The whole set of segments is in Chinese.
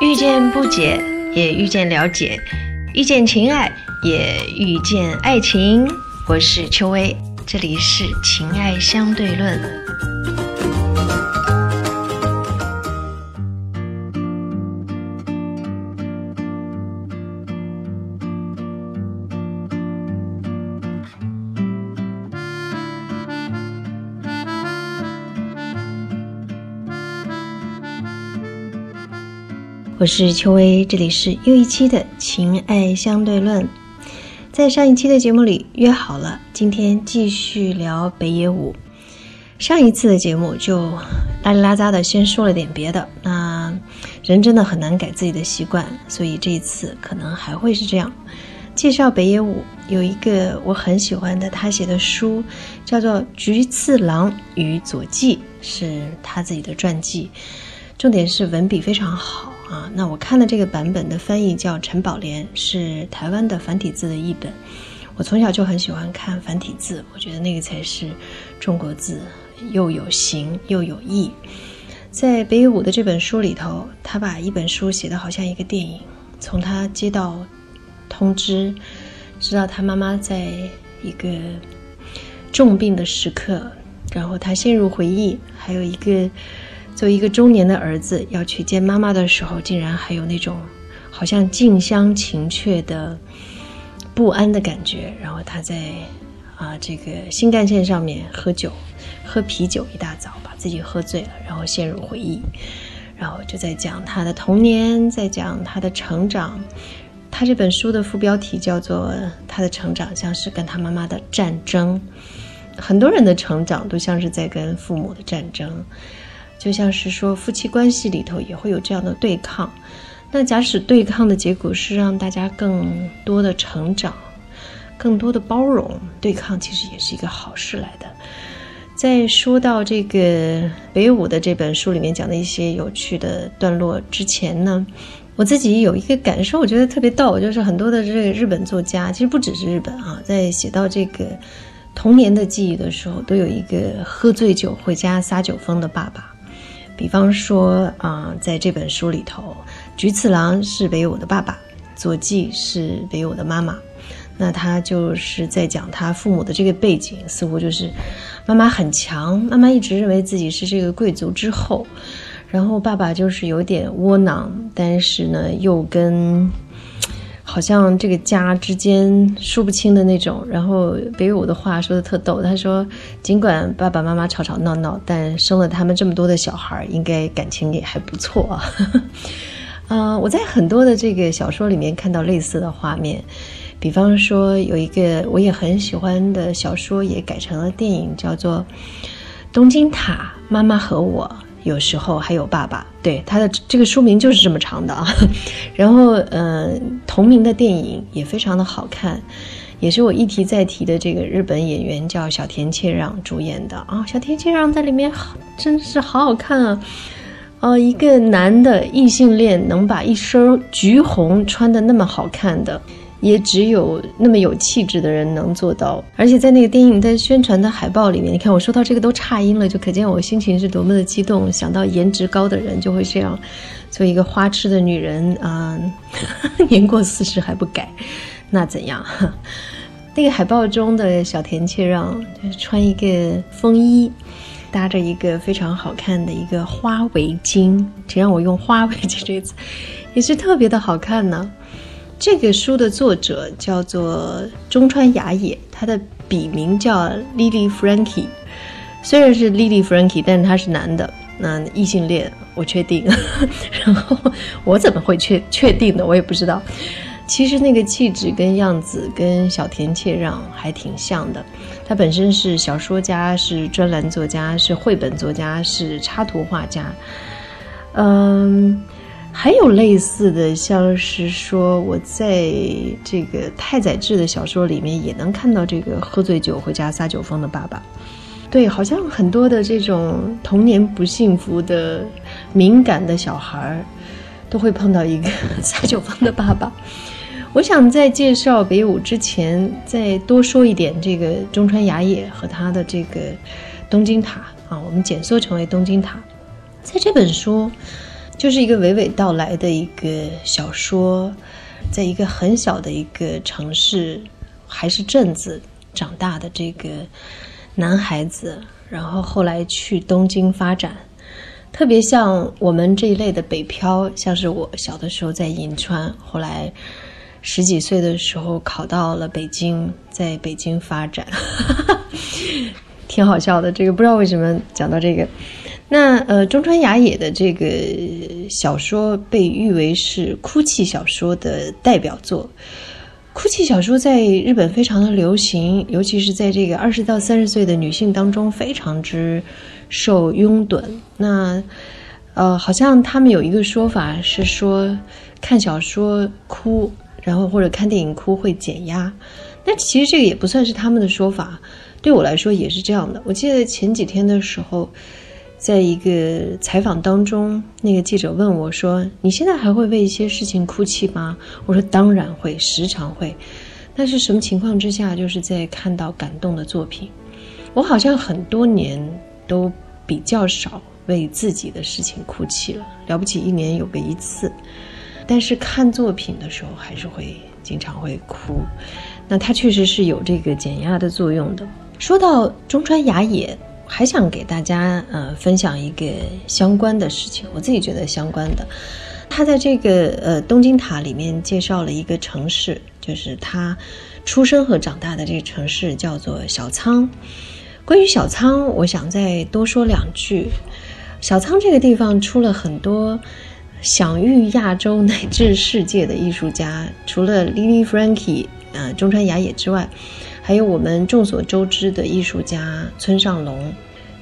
遇见不解，也遇见了解；遇见情爱，也遇见爱情。我是秋薇，这里是情爱相对论。我是秋薇，这里是又一期的情爱相对论。在上一期的节目里约好了，今天继续聊北野武。上一次的节目就拉里拉扎的先说了点别的，那人真的很难改自己的习惯，所以这一次可能还会是这样。介绍北野武有一个我很喜欢的他写的书，叫做《菊次郎与佐纪》，是他自己的传记，重点是文笔非常好。啊，那我看的这个版本的翻译叫陈宝莲，是台湾的繁体字的译本。我从小就很喜欢看繁体字，我觉得那个才是中国字，又有形又有意。在北野武的这本书里头，他把一本书写得好像一个电影。从他接到通知，知道他妈妈在一个重病的时刻，然后他陷入回忆，还有一个。作为一个中年的儿子要去见妈妈的时候，竟然还有那种好像近乡情怯的不安的感觉。然后他在啊这个新干线上面喝酒，喝啤酒，一大早把自己喝醉了，然后陷入回忆，然后就在讲他的童年，在讲他的成长。他这本书的副标题叫做《他的成长像是跟他妈妈的战争》，很多人的成长都像是在跟父母的战争。就像是说，夫妻关系里头也会有这样的对抗。那假使对抗的结果是让大家更多的成长，更多的包容，对抗其实也是一个好事来的。在说到这个北舞的这本书里面讲的一些有趣的段落之前呢，我自己有一个感受，我觉得特别逗，就是很多的这个日本作家，其实不只是日本啊，在写到这个童年的记忆的时候，都有一个喝醉酒回家撒酒疯的爸爸。比方说啊，在这本书里头，菊次郎是北野的爸爸，佐纪是北野的妈妈。那他就是在讲他父母的这个背景，似乎就是妈妈很强，妈妈一直认为自己是这个贵族之后，然后爸爸就是有点窝囊，但是呢又跟。好像这个家之间说不清的那种。然后北野武的话说的特逗，他说：“尽管爸爸妈妈吵吵闹闹，但生了他们这么多的小孩，应该感情也还不错啊。”啊，我在很多的这个小说里面看到类似的画面，比方说有一个我也很喜欢的小说，也改成了电影，叫做《东京塔妈妈和我》。有时候还有爸爸，对他的这个书名就是这么长的啊。然后，嗯，同名的电影也非常的好看，也是我一提再提的这个日本演员叫小田切让主演的啊。小田切让在里面真是好好看啊！哦，一个男的异性恋能把一身橘红穿的那么好看的。也只有那么有气质的人能做到，而且在那个电影在宣传的海报里面，你看我说到这个都差音了，就可见我心情是多么的激动。想到颜值高的人就会这样，做一个花痴的女人啊，年过四十还不改，那怎样？那个海报中的小田切让穿一个风衣，搭着一个非常好看的一个花围巾，请让我用花围巾这个词，也是特别的好看呢。这个书的作者叫做中川雅也，他的笔名叫 Lily Frankie，虽然是 Lily Frankie，但是他是男的，那异性恋，我确定。然后我怎么会确确定的？我也不知道。其实那个气质跟样子跟小田切让还挺像的。他本身是小说家，是专栏作家，是绘本作家，是插图画家。嗯。还有类似的，像是说我在这个太宰治的小说里面也能看到这个喝醉酒回家撒酒疯的爸爸。对，好像很多的这种童年不幸福的敏感的小孩儿，都会碰到一个 撒酒疯的爸爸。我想在介绍北舞之前，再多说一点这个中川雅也和他的这个东京塔啊，我们简缩成为东京塔。在这本书。就是一个娓娓道来的一个小说，在一个很小的一个城市，还是镇子长大的这个男孩子，然后后来去东京发展，特别像我们这一类的北漂，像是我小的时候在银川，后来。十几岁的时候考到了北京，在北京发展，挺好笑的。这个不知道为什么讲到这个。那呃，中川雅也的这个小说被誉为是哭泣小说的代表作。哭泣小说在日本非常的流行，尤其是在这个二十到三十岁的女性当中非常之受拥趸。那呃，好像他们有一个说法是说，看小说哭。然后或者看电影哭会减压，那其实这个也不算是他们的说法，对我来说也是这样的。我记得前几天的时候，在一个采访当中，那个记者问我说：“你现在还会为一些事情哭泣吗？”我说：“当然会，时常会。”但是什么情况之下，就是在看到感动的作品，我好像很多年都比较少为自己的事情哭泣了，了不起一年有个一次。但是看作品的时候还是会经常会哭，那它确实是有这个减压的作用的。说到中川雅也，还想给大家呃分享一个相关的事情，我自己觉得相关的。他在这个呃东京塔里面介绍了一个城市，就是他出生和长大的这个城市叫做小仓。关于小仓，我想再多说两句。小仓这个地方出了很多。享誉亚洲乃至世界的艺术家，除了 Lily Frankie 呃中川雅也之外，还有我们众所周知的艺术家村上隆。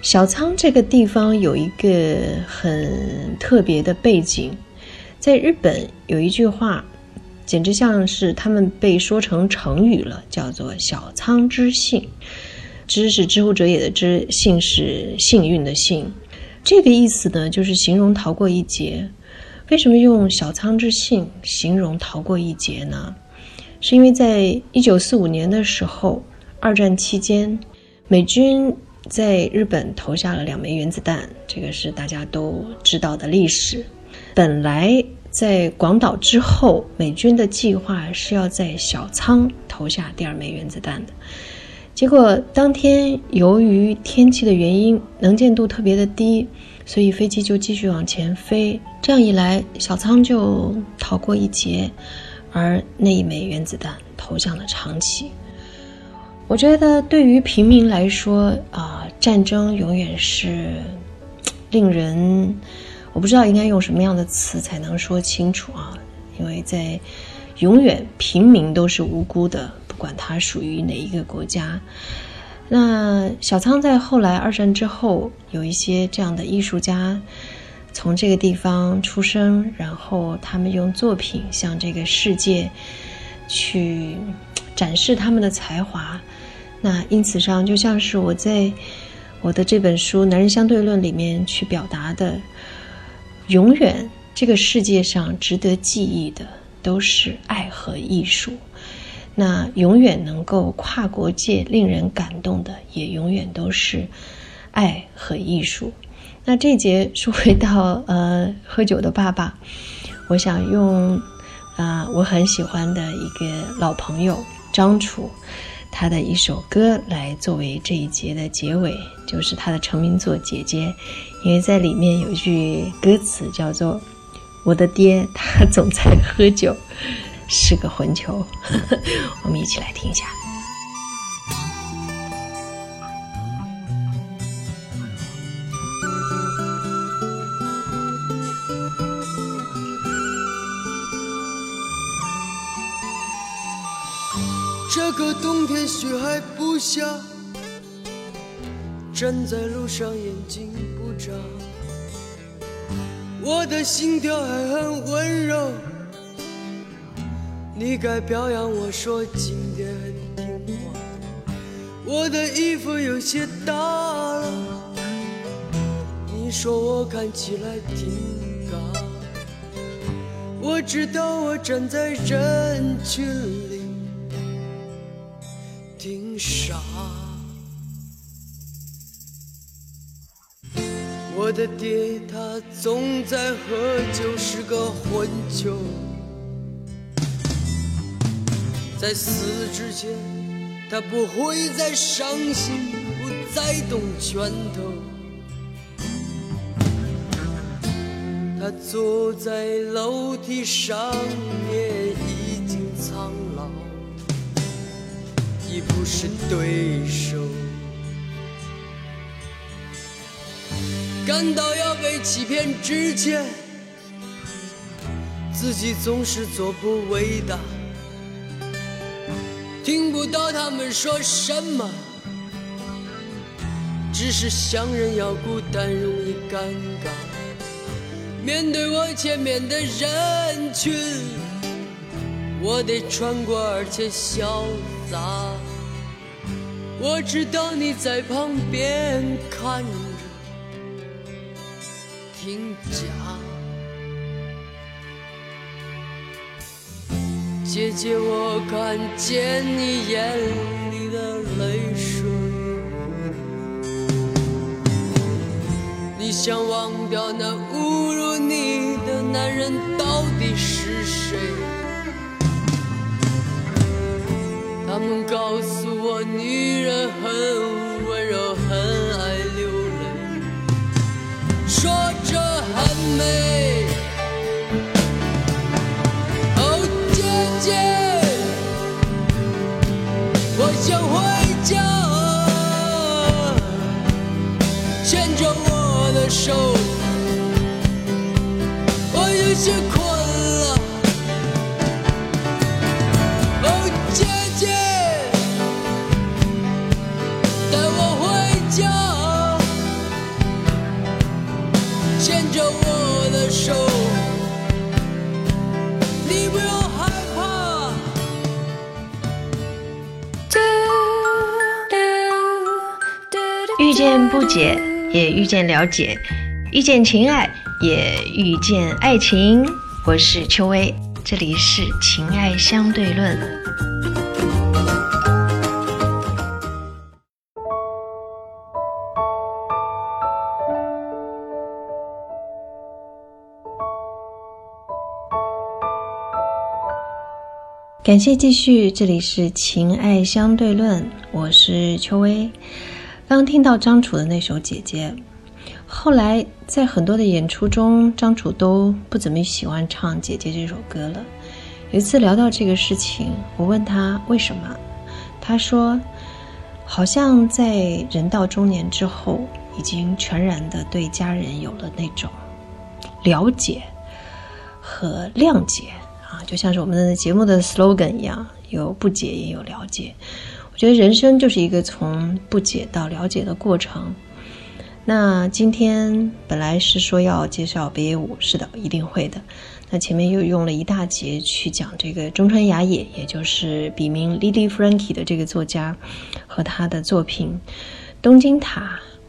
小仓这个地方有一个很特别的背景，在日本有一句话，简直像是他们被说成成语了，叫做“小仓之幸”。知是知乎者也的知，幸是幸运的幸。这个意思呢，就是形容逃过一劫。为什么用“小仓之幸”形容逃过一劫呢？是因为在一九四五年的时候，二战期间，美军在日本投下了两枚原子弹，这个是大家都知道的历史。本来在广岛之后，美军的计划是要在小仓投下第二枚原子弹的，结果当天由于天气的原因，能见度特别的低。所以飞机就继续往前飞，这样一来，小仓就逃过一劫，而那一枚原子弹投向了长崎。我觉得对于平民来说啊，战争永远是令人，我不知道应该用什么样的词才能说清楚啊，因为在永远平民都是无辜的，不管他属于哪一个国家。那小仓在后来二战之后，有一些这样的艺术家从这个地方出生，然后他们用作品向这个世界去展示他们的才华。那因此上，就像是我在我的这本书《男人相对论》里面去表达的，永远这个世界上值得记忆的都是爱和艺术。那永远能够跨国界、令人感动的，也永远都是爱和艺术。那这节说回到呃喝酒的爸爸，我想用啊我很喜欢的一个老朋友张楚他的一首歌来作为这一节的结尾，就是他的成名作《姐姐》，因为在里面有一句歌词叫做“我的爹他总在喝酒”。是个混球，我们一起来听一下。下，站在路上眼睛不眨，我的心跳还很温柔。你该表扬我说今天很听话，我的衣服有些大了，你说我看起来挺高，我知道我站在人群里挺傻。我的爹他总在喝酒，是个混球。在死之前，他不会再伤心，不再动拳头。他坐在楼梯上，面不是对手。感到要被欺骗之前，自己总是做不伟大。听不到他们说什么，只是想人要孤单，容易尴尬。面对我前面的人群，我得穿过而且潇洒。我知道你在旁边看着，听讲。姐姐，我看见你眼里的泪水。你想忘掉那侮辱你的男人到底是谁？他们告诉我，女人很温柔，很爱流泪，说着很美。哦，姐姐我想回家，牵着我的手，我有些解，也遇见了解；遇见情爱，也遇见爱情。我是秋薇，这里是情爱相对论。感谢继续，这里是情爱相对论，我是秋薇。刚听到张楚的那首《姐姐》，后来在很多的演出中，张楚都不怎么喜欢唱《姐姐》这首歌了。有一次聊到这个事情，我问他为什么，他说，好像在人到中年之后，已经全然的对家人有了那种了解和谅解啊，就像是我们的节目的 slogan 一样，有不解也有了解。我觉得人生就是一个从不解到了解的过程。那今天本来是说要介绍北野武，是的，一定会的。那前面又用了一大节去讲这个中川雅也，也就是笔名 Lily Frankie 的这个作家和他的作品《东京塔》。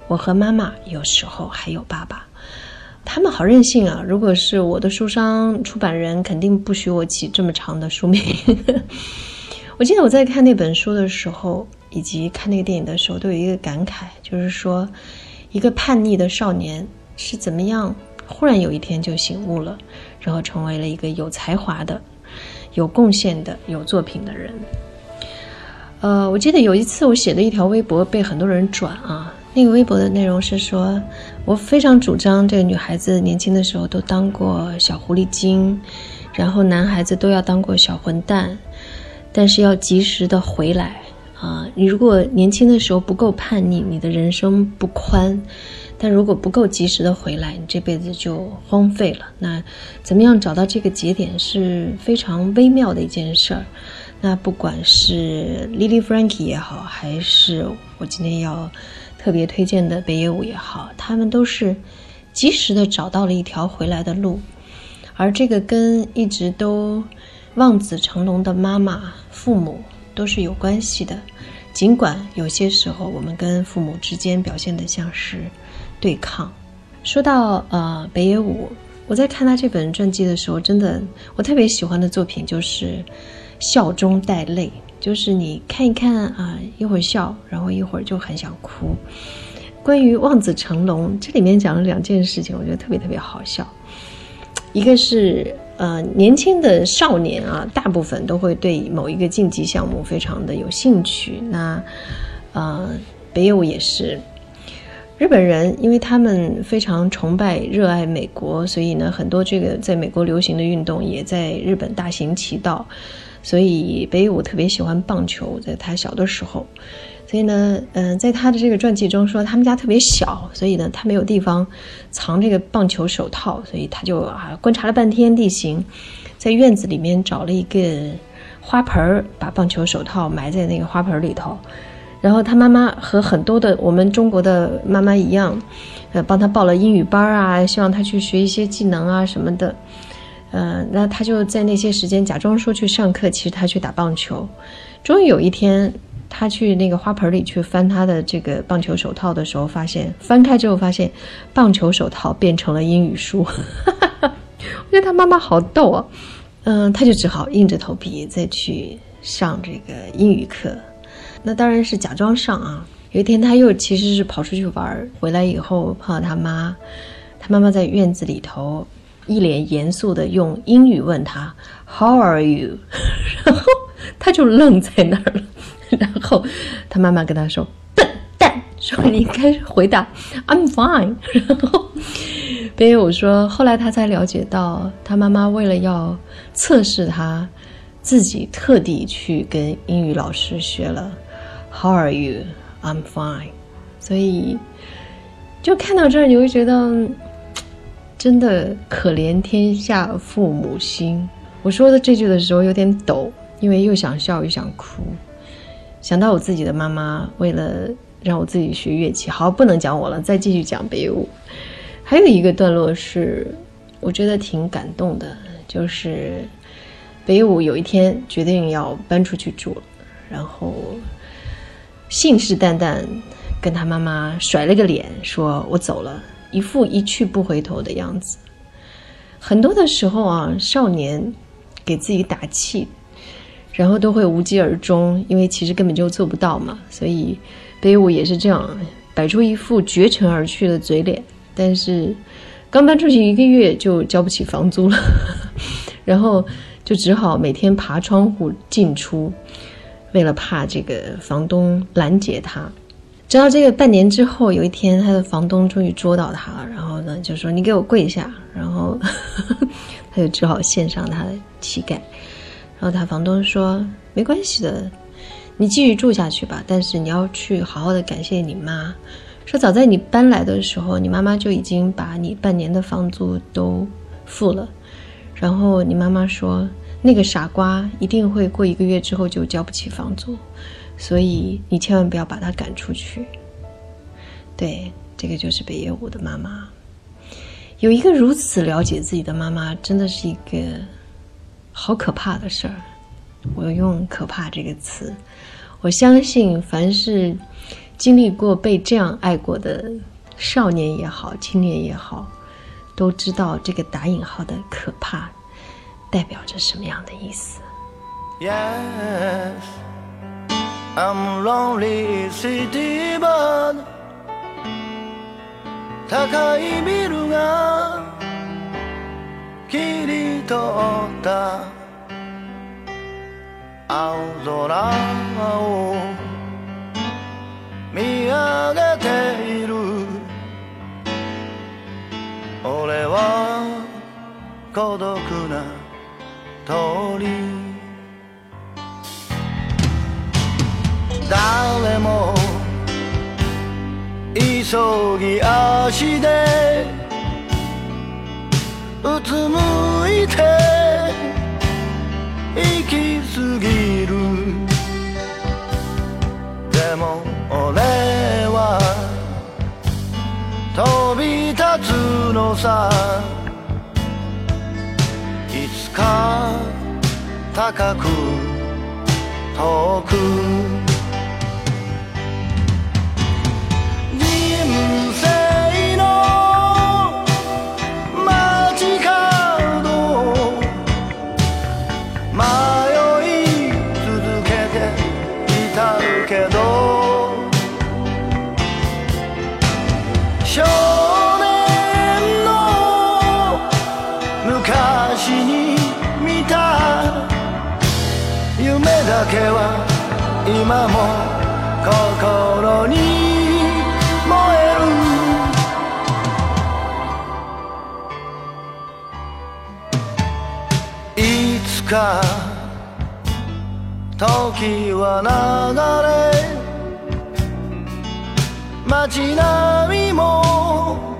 我和妈妈有时候还有爸爸，他们好任性啊！如果是我的书商出版人，肯定不许我起这么长的书名。我记得我在看那本书的时候，以及看那个电影的时候，都有一个感慨，就是说，一个叛逆的少年是怎么样，忽然有一天就醒悟了，然后成为了一个有才华的、有贡献的、有作品的人。呃，我记得有一次我写的一条微博被很多人转啊，那个微博的内容是说，我非常主张这个女孩子年轻的时候都当过小狐狸精，然后男孩子都要当过小混蛋。但是要及时的回来啊！你如果年轻的时候不够叛逆，你的人生不宽；但如果不够及时的回来，你这辈子就荒废了。那怎么样找到这个节点是非常微妙的一件事儿。那不管是 Lily Frankie 也好，还是我今天要特别推荐的北野武也好，他们都是及时的找到了一条回来的路，而这个跟一直都。望子成龙的妈妈、父母都是有关系的，尽管有些时候我们跟父母之间表现的像是对抗。说到呃北野武，我在看他这本传记的时候，真的我特别喜欢的作品就是笑中带泪，就是你看一看啊，一会儿笑，然后一会儿就很想哭。关于望子成龙，这里面讲了两件事情，我觉得特别特别好笑。一个是呃，年轻的少年啊，大部分都会对某一个竞技项目非常的有兴趣。那呃，北野武也是。日本人，因为他们非常崇拜、热爱美国，所以呢，很多这个在美国流行的运动也在日本大行其道。所以北野武特别喜欢棒球，在他小的时候。所以呢，嗯，在他的这个传记中说，他们家特别小，所以呢，他没有地方藏这个棒球手套，所以他就啊观察了半天地形，在院子里面找了一个花盆儿，把棒球手套埋在那个花盆里头。然后他妈妈和很多的我们中国的妈妈一样，呃，帮他报了英语班啊，希望他去学一些技能啊什么的，呃，那他就在那些时间假装说去上课，其实他去打棒球。终于有一天，他去那个花盆里去翻他的这个棒球手套的时候，发现翻开之后发现棒球手套变成了英语书，我觉得他妈妈好逗啊，嗯，他就只好硬着头皮再去上这个英语课。那当然是假装上啊！有一天他又其实是跑出去玩，回来以后碰到他妈，他妈妈在院子里头，一脸严肃的用英语问他 “How are you？” 然后他就愣在那儿了。然后他妈妈跟他说：“笨蛋，说你应该回答 ‘I'm fine’。”然后边有说，后来他才了解到，他妈妈为了要测试他，自己特地去跟英语老师学了。How are you? I'm fine. 所以，就看到这儿，你会觉得真的可怜天下父母心。我说的这句的时候有点抖，因为又想笑又想哭。想到我自己的妈妈，为了让我自己学乐器，好，不能讲我了，再继续讲北舞。还有一个段落是我觉得挺感动的，就是北舞有一天决定要搬出去住了，然后。信誓旦旦跟他妈妈甩了个脸，说我走了，一副一去不回头的样子。很多的时候啊，少年给自己打气，然后都会无疾而终，因为其实根本就做不到嘛。所以北舞也是这样，摆出一副绝尘而去的嘴脸。但是刚搬出去一个月就交不起房租了，然后就只好每天爬窗户进出。为了怕这个房东拦截他，直到这个半年之后，有一天他的房东终于捉到他了，然后呢就说：“你给我跪下。”然后 他就只好献上他的膝盖。然后他房东说：“没关系的，你继续住下去吧。但是你要去好好的感谢你妈，说早在你搬来的时候，你妈妈就已经把你半年的房租都付了。然后你妈妈说。”那个傻瓜一定会过一个月之后就交不起房租，所以你千万不要把他赶出去。对，这个就是北野武的妈妈，有一个如此了解自己的妈妈，真的是一个好可怕的事儿。我用“可怕”这个词，我相信凡是经历过被这样爱过的少年也好，青年也好，都知道这个打引号的可怕。代表着什么样的意思？Yes, I'm lonely city bird 高いビルが 切り取った。青空を見上げている。俺は孤独な通り誰も急ぎ足でうつむいて行き過ぎる。でも俺は飛び立つのさ。いつか高く遠時は流れ街並みも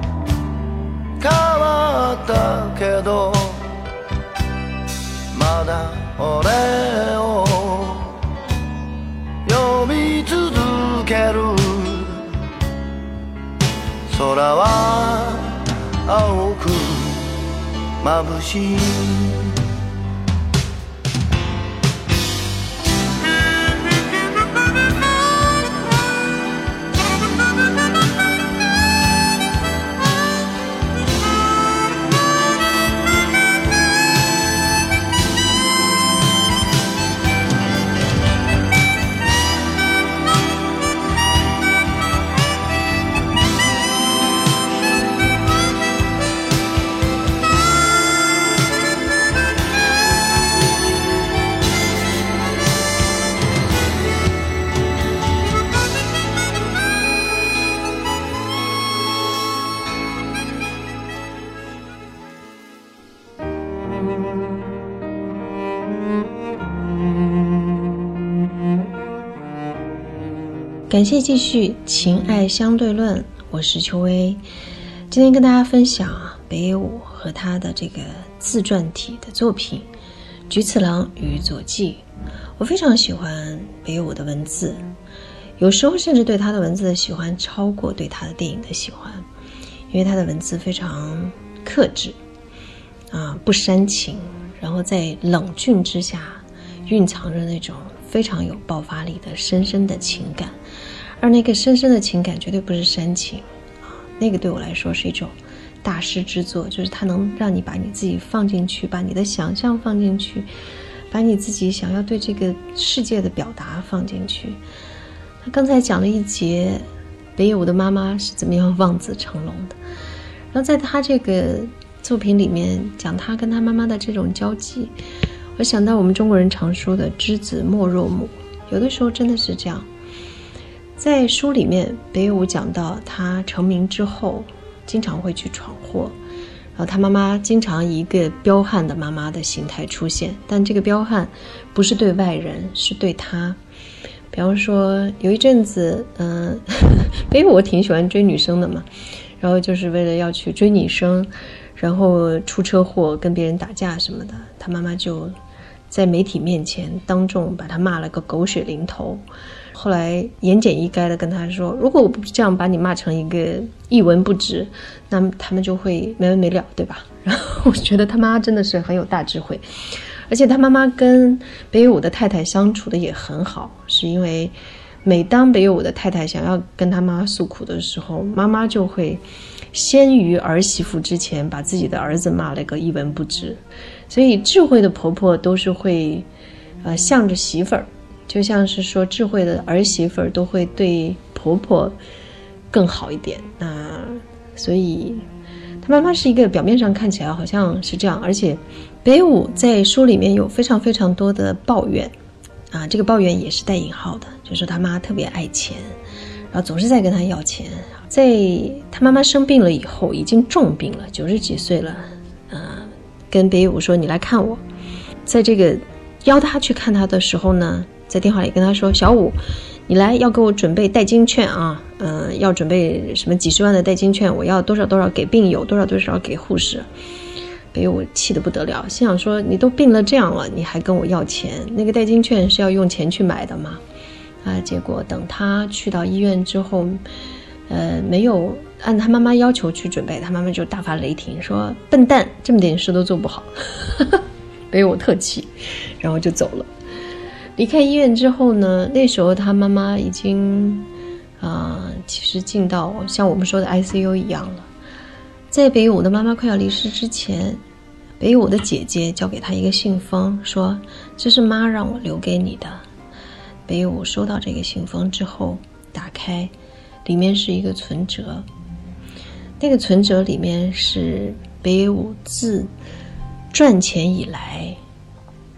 変わったけどまだ俺を呼び続ける。空は青く眩しい。感谢继续《情爱相对论》，我是秋薇。今天跟大家分享北野武和他的这个自传体的作品《菊次郎与佐纪》。我非常喜欢北野武的文字，有时候甚至对他的文字的喜欢超过对他的电影的喜欢，因为他的文字非常克制，啊，不煽情，然后在冷峻之下蕴藏着那种非常有爆发力的深深的情感。而那个深深的情感绝对不是煽情，啊，那个对我来说是一种大师之作，就是它能让你把你自己放进去，把你的想象放进去，把你自己想要对这个世界的表达放进去。他刚才讲了一节北野武的妈妈是怎么样望子成龙的，然后在他这个作品里面讲他跟他妈妈的这种交际，我想到我们中国人常说的“知子莫若母”，有的时候真的是这样。在书里面，北野武讲到他成名之后，经常会去闯祸，然后他妈妈经常以一个彪悍的妈妈的形态出现，但这个彪悍不是对外人，是对他。比方说，有一阵子，嗯，北野武挺喜欢追女生的嘛，然后就是为了要去追女生，然后出车祸跟别人打架什么的，他妈妈就在媒体面前当众把他骂了个狗血淋头。后来言简意赅的跟他说：“如果我不这样把你骂成一个一文不值，那么他们就会没完没了，对吧？” 然后我觉得他妈真的是很有大智慧，而且他妈妈跟北野武的太太相处的也很好，是因为每当北野武的太太想要跟他妈诉苦的时候，妈妈就会先于儿媳妇之前把自己的儿子骂了个一文不值，所以智慧的婆婆都是会，呃，向着媳妇儿。就像是说，智慧的儿媳妇儿都会对婆婆更好一点。那所以，她妈妈是一个表面上看起来好像是这样，而且北武在书里面有非常非常多的抱怨啊，这个抱怨也是带引号的，就是他妈特别爱钱，然后总是在跟他要钱。在他妈妈生病了以后，已经重病了，九十几岁了，呃，跟北武说：“你来看我。”在这个邀他去看他的时候呢。在电话里跟他说：“小五，你来要给我准备代金券啊，嗯，要准备什么几十万的代金券，我要多少多少给病友，多少多少给护士。”北我气得不得了，心想说：“你都病了这样了，你还跟我要钱？那个代金券是要用钱去买的吗？”啊，结果等他去到医院之后，呃，没有按他妈妈要求去准备，他妈妈就大发雷霆说：“笨蛋，这么点事都做不好。”北我特气，然后就走了。离开医院之后呢？那时候他妈妈已经，啊，其实进到像我们说的 ICU 一样了。在北武的妈妈快要离世之前，北武的姐姐交给他一个信封，说：“这是妈让我留给你的。”北武收到这个信封之后，打开，里面是一个存折。那个存折里面是北武自赚钱以来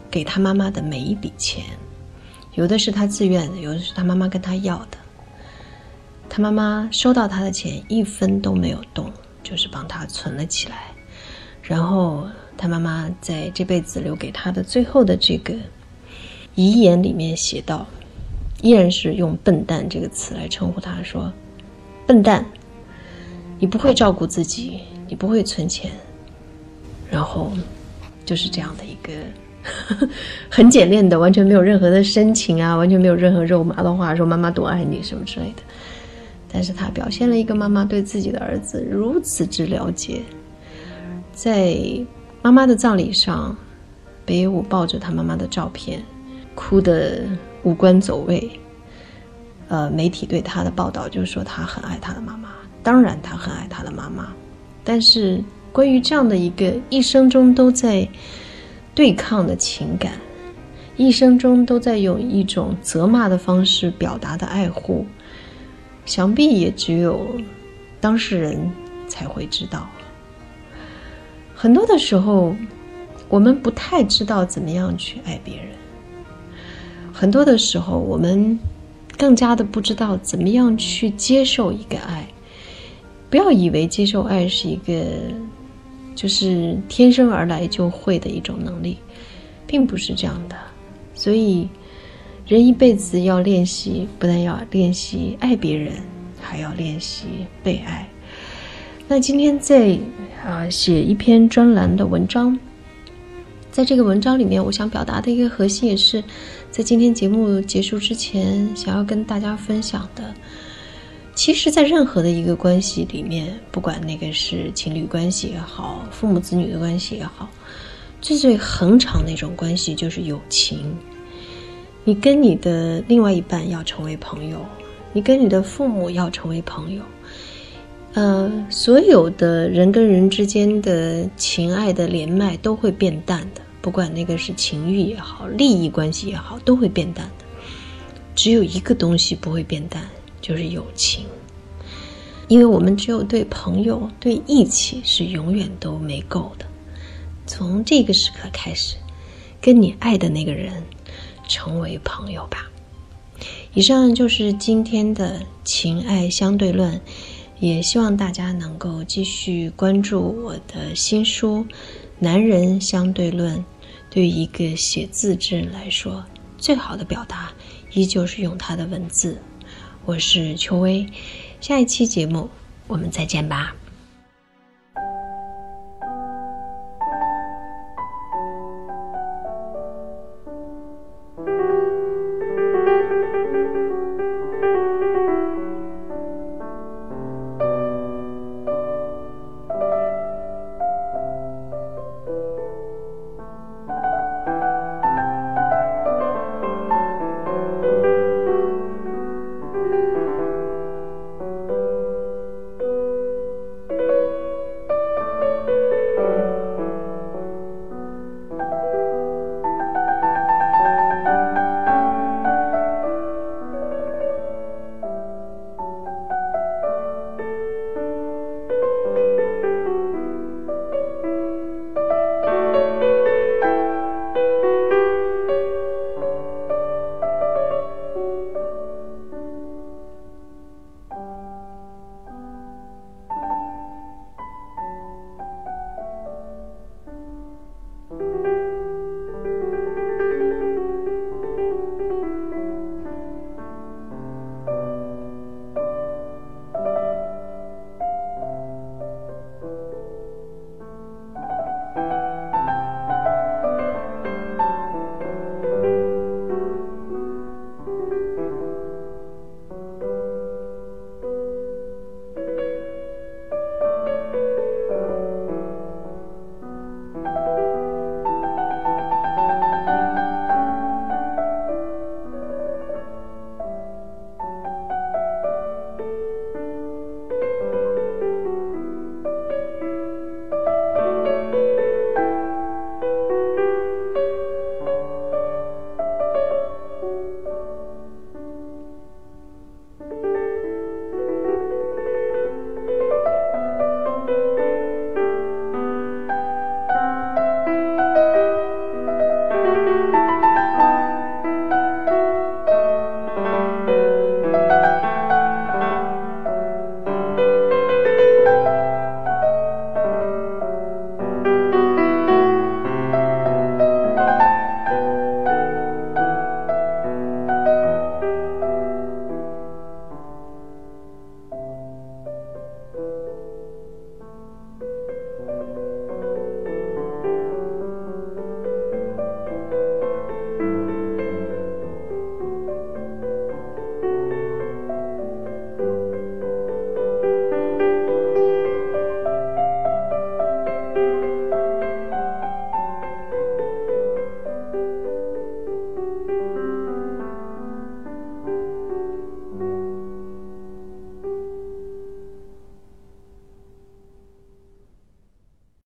给他妈妈的每一笔钱。有的是他自愿的，有的是他妈妈跟他要的。他妈妈收到他的钱一分都没有动，就是帮他存了起来。然后他妈妈在这辈子留给他的最后的这个遗言里面写道，依然是用“笨蛋”这个词来称呼他，说：“笨蛋，你不会照顾自己，你不会存钱。”然后就是这样的一个。很简练的，完全没有任何的深情啊，完全没有任何肉麻的话，说妈妈多爱你什么之类的。但是他表现了一个妈妈对自己的儿子如此之了解。在妈妈的葬礼上，北野武抱着他妈妈的照片，哭得五官走位。呃，媒体对他的报道就是说他很爱他的妈妈，当然他很爱他的妈妈。但是关于这样的一个一生中都在。对抗的情感，一生中都在用一种责骂的方式表达的爱护，想必也只有当事人才会知道。很多的时候，我们不太知道怎么样去爱别人；很多的时候，我们更加的不知道怎么样去接受一个爱。不要以为接受爱是一个。就是天生而来就会的一种能力，并不是这样的。所以，人一辈子要练习，不但要练习爱别人，还要练习被爱。那今天在啊写一篇专栏的文章，在这个文章里面，我想表达的一个核心，也是在今天节目结束之前想要跟大家分享的。其实，在任何的一个关系里面，不管那个是情侣关系也好，父母子女的关系也好，最最恒长的一种关系就是友情。你跟你的另外一半要成为朋友，你跟你的父母要成为朋友。呃，所有的人跟人之间的情爱的连脉都会变淡的，不管那个是情欲也好，利益关系也好，都会变淡的。只有一个东西不会变淡。就是友情，因为我们只有对朋友、对义气是永远都没够的。从这个时刻开始，跟你爱的那个人成为朋友吧。以上就是今天的情爱相对论，也希望大家能够继续关注我的新书《男人相对论》。对于一个写字之人来说，最好的表达依旧是用他的文字。我是邱薇，下一期节目我们再见吧。「